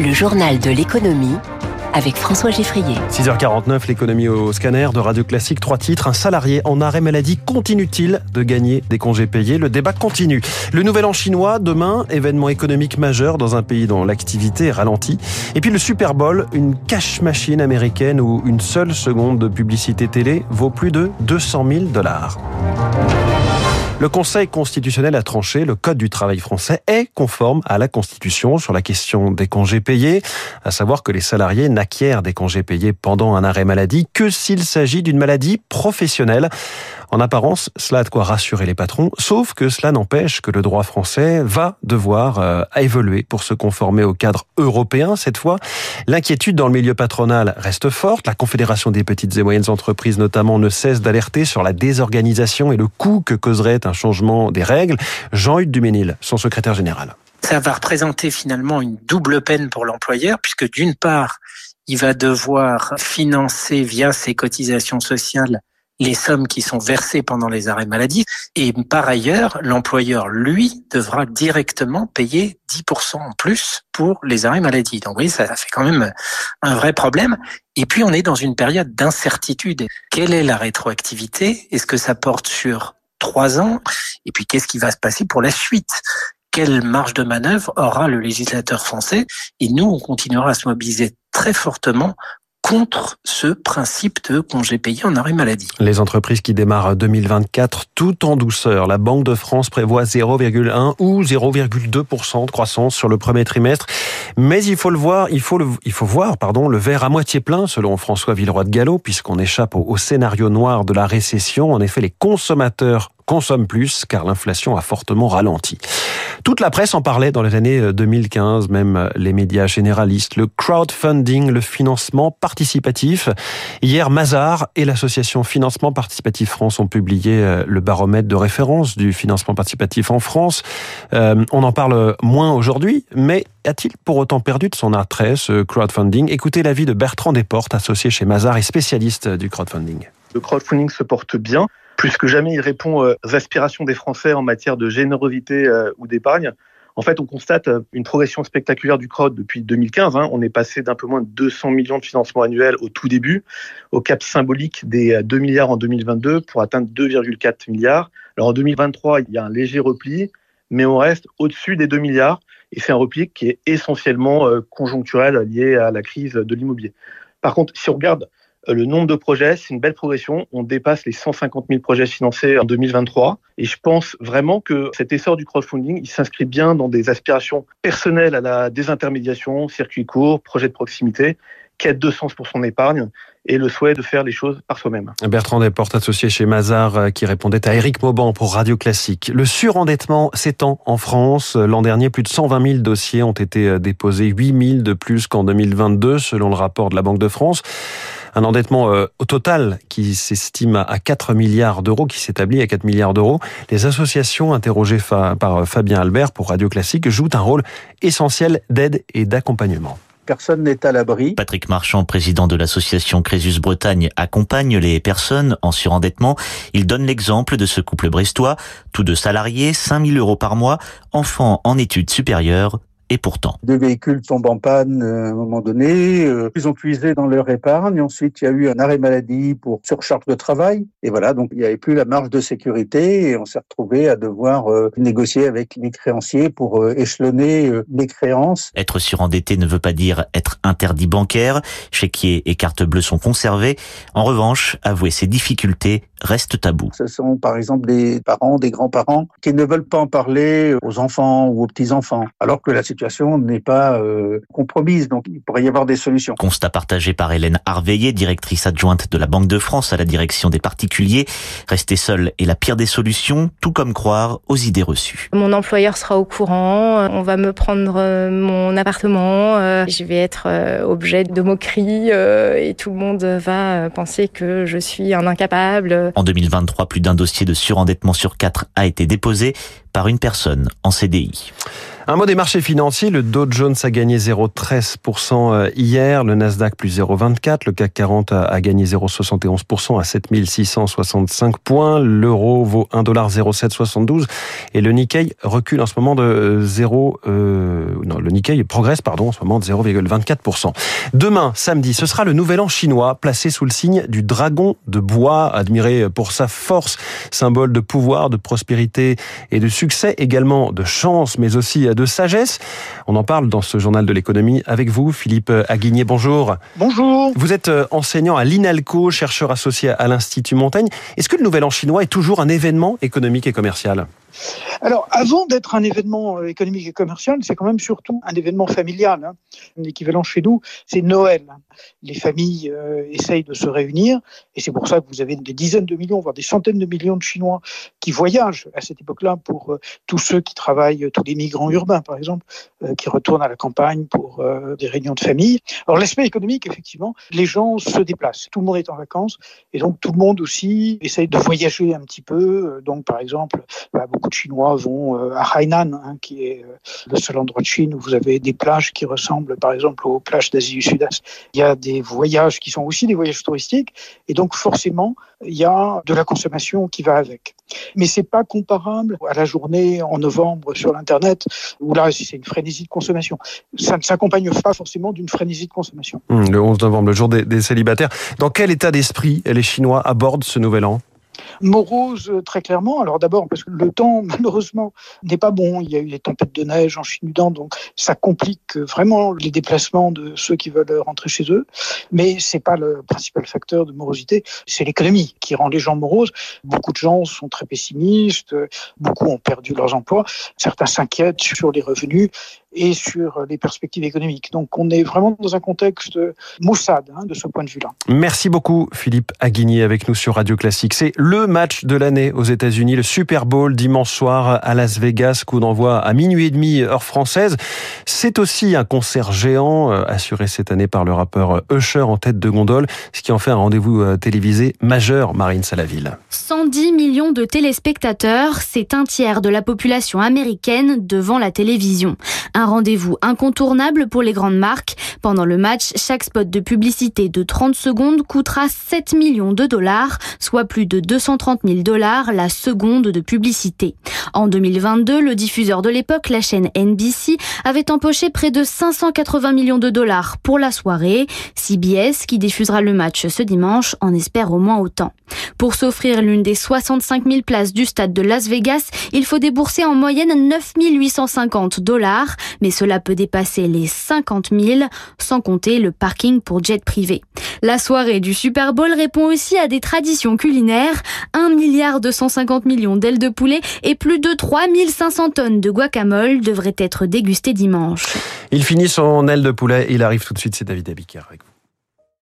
Le journal de l'économie avec François Geffrier. 6h49, l'économie au scanner de Radio Classique. Trois titres. Un salarié en arrêt maladie continue-t-il de gagner des congés payés? Le débat continue. Le nouvel an chinois, demain, événement économique majeur dans un pays dont l'activité est ralentie. Et puis le Super Bowl, une cash machine américaine où une seule seconde de publicité télé vaut plus de 200 000 dollars. Le Conseil constitutionnel a tranché, le Code du travail français est conforme à la Constitution sur la question des congés payés, à savoir que les salariés n'acquièrent des congés payés pendant un arrêt maladie que s'il s'agit d'une maladie professionnelle. En apparence, cela a de quoi rassurer les patrons, sauf que cela n'empêche que le droit français va devoir euh, évoluer pour se conformer au cadre européen cette fois. L'inquiétude dans le milieu patronal reste forte. La Confédération des petites et moyennes entreprises notamment ne cesse d'alerter sur la désorganisation et le coût que causerait un changement des règles. Jean-Hugues Duménil, son secrétaire général. Ça va représenter finalement une double peine pour l'employeur puisque d'une part, il va devoir financer via ses cotisations sociales les sommes qui sont versées pendant les arrêts maladie. Et par ailleurs, l'employeur, lui, devra directement payer 10% en plus pour les arrêts maladie. Donc oui, ça fait quand même un vrai problème. Et puis on est dans une période d'incertitude. Quelle est la rétroactivité? Est-ce que ça porte sur trois ans? Et puis qu'est-ce qui va se passer pour la suite? Quelle marge de manœuvre aura le législateur français? Et nous, on continuera à se mobiliser très fortement contre ce principe de congé payé en arrêt maladie. Les entreprises qui démarrent 2024 tout en douceur. La Banque de France prévoit 0,1 ou 0,2% de croissance sur le premier trimestre. Mais il faut le voir, il faut le, il faut voir, pardon, le verre à moitié plein, selon François Villeroy de Gallo, puisqu'on échappe au, au scénario noir de la récession. En effet, les consommateurs consomment plus car l'inflation a fortement ralenti. Toute la presse en parlait dans les années 2015, même les médias généralistes. Le crowdfunding, le financement participatif. Hier, Mazar et l'association Financement Participatif France ont publié euh, le baromètre de référence du financement participatif en France. Euh, on en parle moins aujourd'hui, mais a-t-il pour autant perdu de son attrait, ce crowdfunding? Écoutez l'avis de Bertrand Desportes, associé chez Mazar et spécialiste du crowdfunding. Le crowdfunding se porte bien. Plus que jamais, il répond aux aspirations des Français en matière de générosité ou d'épargne. En fait, on constate une progression spectaculaire du crowd depuis 2015. Hein. On est passé d'un peu moins de 200 millions de financements annuels au tout début, au cap symbolique des 2 milliards en 2022 pour atteindre 2,4 milliards. Alors en 2023, il y a un léger repli, mais on reste au-dessus des 2 milliards. Et c'est un repli qui est essentiellement conjoncturel lié à la crise de l'immobilier. Par contre, si on regarde le nombre de projets, c'est une belle progression. On dépasse les 150 000 projets financés en 2023. Et je pense vraiment que cet essor du crowdfunding, il s'inscrit bien dans des aspirations personnelles à la désintermédiation, circuit court, projet de proximité, quête de sens pour son épargne et le souhait de faire les choses par soi-même. Bertrand Desportes, associé chez Mazar, qui répondait à Eric Mauban pour Radio Classique. Le surendettement s'étend en France. L'an dernier, plus de 120 000 dossiers ont été déposés, 8 000 de plus qu'en 2022, selon le rapport de la Banque de France un endettement euh, au total qui s'estime à 4 milliards d'euros, qui s'établit à 4 milliards d'euros. Les associations interrogées par euh, Fabien Albert pour Radio Classique jouent un rôle essentiel d'aide et d'accompagnement. Personne n'est à l'abri. Patrick Marchand, président de l'association Crésus Bretagne, accompagne les personnes en surendettement. Il donne l'exemple de ce couple brestois, tous deux salariés, 5000 euros par mois, enfants en études supérieures, et pourtant. Deux véhicules tombent en panne euh, à un moment donné. Euh, ils ont puisé dans leur épargne. Ensuite, il y a eu un arrêt maladie pour surcharge de travail. Et voilà, donc il n'y avait plus la marge de sécurité et on s'est retrouvé à devoir euh, négocier avec les créanciers pour échelonner les créances. Être surendetté ne veut pas dire être interdit bancaire. Chéquier et carte bleue sont conservés. En revanche, avouer ses difficultés reste tabou. Ce sont par exemple des parents, des grands-parents qui ne veulent pas en parler aux enfants ou aux petits-enfants, alors que la situation n'est pas euh, compromise. Donc il pourrait y avoir des solutions. Constat partagé par Hélène Harveillé, directrice adjointe de la Banque de France à la direction des particuliers. Rester seul est la pire des solutions, tout comme croire aux idées reçues. Mon employeur sera au courant, on va me prendre euh, mon appartement, euh, je vais être objet de moqueries et tout le monde va penser que je suis un incapable. En 2023, plus d'un dossier de surendettement sur quatre a été déposé par une personne en CDI. Un mot des marchés financiers. Le Dow Jones a gagné 0,13% euh, hier. Le Nasdaq plus 0,24. Le CAC 40 a gagné 0,71% à 7665 points. L'euro vaut 1,0772. Et le Nikkei recule en ce moment de 0, euh, non, le Nikkei progresse, pardon, en ce moment de 0,24%. Demain, samedi, ce sera le nouvel an chinois placé sous le signe du dragon de bois, admiré pour sa force, symbole de pouvoir, de prospérité et de succès, également de chance, mais aussi de sagesse. On en parle dans ce journal de l'économie avec vous, Philippe Aguigné. Bonjour. Bonjour. Vous êtes euh, enseignant à l'INALCO, chercheur associé à l'Institut Montaigne. Est-ce que le Nouvel An chinois est toujours un événement économique et commercial? Alors, avant d'être un événement euh, économique et commercial, c'est quand même surtout un événement familial. Hein. L'équivalent chez nous, c'est Noël. Les familles euh, essayent de se réunir, et c'est pour ça que vous avez des dizaines de millions, voire des centaines de millions de Chinois qui voyagent à cette époque-là pour euh, tous ceux qui travaillent, tous les migrants urbains, par exemple, qui retournent à la campagne pour des réunions de famille. Alors, l'aspect économique, effectivement, les gens se déplacent. Tout le monde est en vacances, et donc tout le monde aussi essaye de voyager un petit peu. Donc, par exemple, bah, de Chinois vont euh, à Hainan, hein, qui est euh, le seul endroit de Chine où vous avez des plages qui ressemblent par exemple aux plages d'Asie du Sud-Est. Il y a des voyages qui sont aussi des voyages touristiques et donc forcément il y a de la consommation qui va avec. Mais c'est pas comparable à la journée en novembre sur l'internet où là c'est une frénésie de consommation. Ça ne s'accompagne pas forcément d'une frénésie de consommation. Hum, le 11 novembre, le jour des célibataires. Dans quel état d'esprit les Chinois abordent ce nouvel an? Morose très clairement. Alors d'abord parce que le temps malheureusement n'est pas bon. Il y a eu des tempêtes de neige en Chine du donc ça complique vraiment les déplacements de ceux qui veulent rentrer chez eux. Mais c'est pas le principal facteur de morosité, c'est l'économie qui rend les gens moroses. Beaucoup de gens sont très pessimistes, beaucoup ont perdu leurs emplois, certains s'inquiètent sur les revenus et sur les perspectives économiques. Donc on est vraiment dans un contexte maussade hein, de ce point de vue-là. Merci beaucoup Philippe Aguigny avec nous sur Radio Classique. C'est le match de l'année aux États-Unis, le Super Bowl dimanche soir à Las Vegas, coup d'envoi à minuit et demi heure française. C'est aussi un concert géant euh, assuré cette année par le rappeur Usher en tête de gondole, ce qui en fait un rendez-vous euh, télévisé majeur, Marine Salaville. 110 millions de téléspectateurs, c'est un tiers de la population américaine devant la télévision. Un rendez-vous incontournable pour les grandes marques. Pendant le match, chaque spot de publicité de 30 secondes coûtera 7 millions de dollars, soit plus de 230 000 dollars la seconde de publicité. En 2022, le diffuseur de l'époque, la chaîne NBC, avait empoché près de 580 millions de dollars pour la soirée. CBS, qui diffusera le match ce dimanche, en espère au moins autant. Pour s'offrir l'une des 65 000 places du stade de Las Vegas, il faut débourser en moyenne 9 850 dollars, mais cela peut dépasser les 50 000, sans compter le parking pour jet privé. La soirée du Super Bowl répond aussi à des traditions culinaires. 1 milliard 250 millions d'ailes de poulet et plus de 3500 tonnes de guacamole devraient être dégustées dimanche. Il finit son aile de poulet, il arrive tout de suite, c'est David Abiker avec vous.